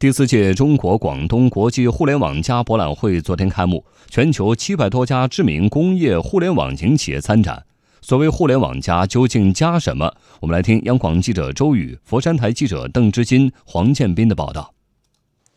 第四届中国广东国际互联网加博览会昨天开幕，全球七百多家知名工业互联网型企业参展。所谓“互联网加”，究竟加什么？我们来听央广记者周宇、佛山台记者邓之金、黄建斌的报道。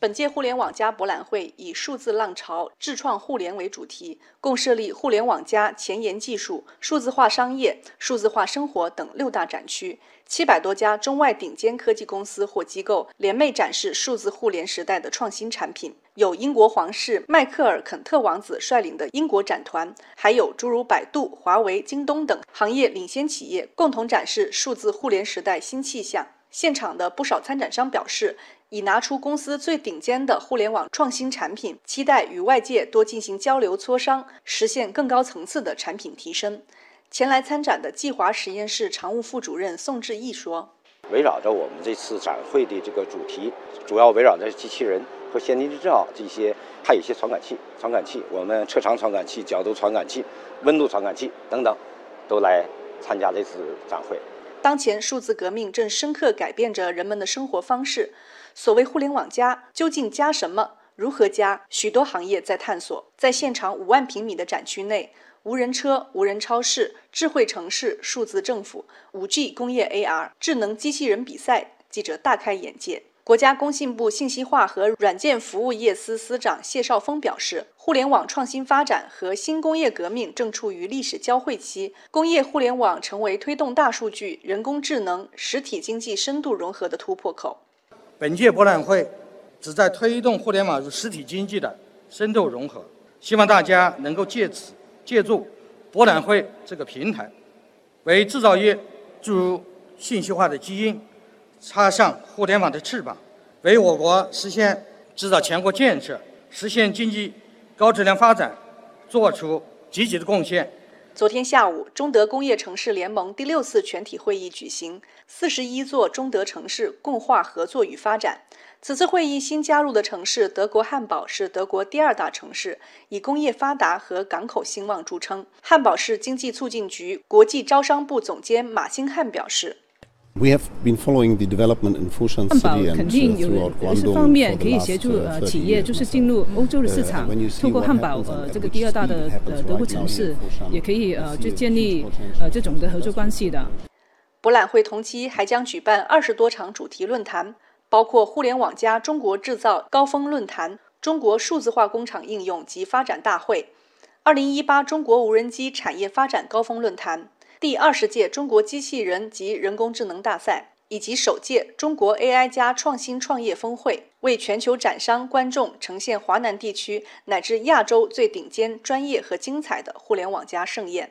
本届互联网加博览会以“数字浪潮，智创互联”为主题，共设立“互联网加”前沿技术、数字化商业、数字化生活等六大展区。七百多家中外顶尖科技公司或机构联袂展示数字互联时代的创新产品。有英国皇室迈克尔·肯特王子率领的英国展团，还有诸如百度、华为、京东等行业领先企业共同展示数字互联时代新气象。现场的不少参展商表示。已拿出公司最顶尖的互联网创新产品，期待与外界多进行交流磋商，实现更高层次的产品提升。前来参展的计华实验室常务副主任宋志毅说：“围绕着我们这次展会的这个主题，主要围绕着机器人和先进制造这些，还有一些传感器、传感器，我们侧场传感器、角度传感器、温度传感器等等，都来参加这次展会。”当前数字革命正深刻改变着人们的生活方式。所谓“互联网加”，究竟加什么？如何加？许多行业在探索。在现场五万平米的展区内，无人车、无人超市、智慧城市、数字政府、5G 工业、AR、智能机器人比赛，记者大开眼界。国家工信部信息化和软件服务业司司长谢少峰表示，互联网创新发展和新工业革命正处于历史交汇期，工业互联网成为推动大数据、人工智能、实体经济深度融合的突破口。本届博览会旨在推动互联网与实体经济的深度融合，希望大家能够借此借助博览会这个平台，为制造业注入信息化的基因。插上互联网的翅膀，为我国实现制造强国建设、实现经济高质量发展做出积极的贡献。昨天下午，中德工业城市联盟第六次全体会议举行，四十一座中德城市共话合作与发展。此次会议新加入的城市德国汉堡是德国第二大城市，以工业发达和港口兴旺著称。汉堡市经济促进局国际招商部总监马兴汉表示。汉堡肯定有有些方面可以协助呃企业，就是进入欧洲的市场。通过汉堡呃这个第二大的呃德国城市，也可以呃就建立呃这种的合作关系的。博览会同期还将举办二十多场主题论坛，包括“互联网加中国制造”高峰论坛、中国数字化工厂应用及发展大会、二零一八中国无人机产业发展高峰论坛。第二十届中国机器人及人工智能大赛以及首届中国 AI 加创新创业峰会，为全球展商观众呈现华南地区乃至亚洲最顶尖、专业和精彩的互联网加盛宴。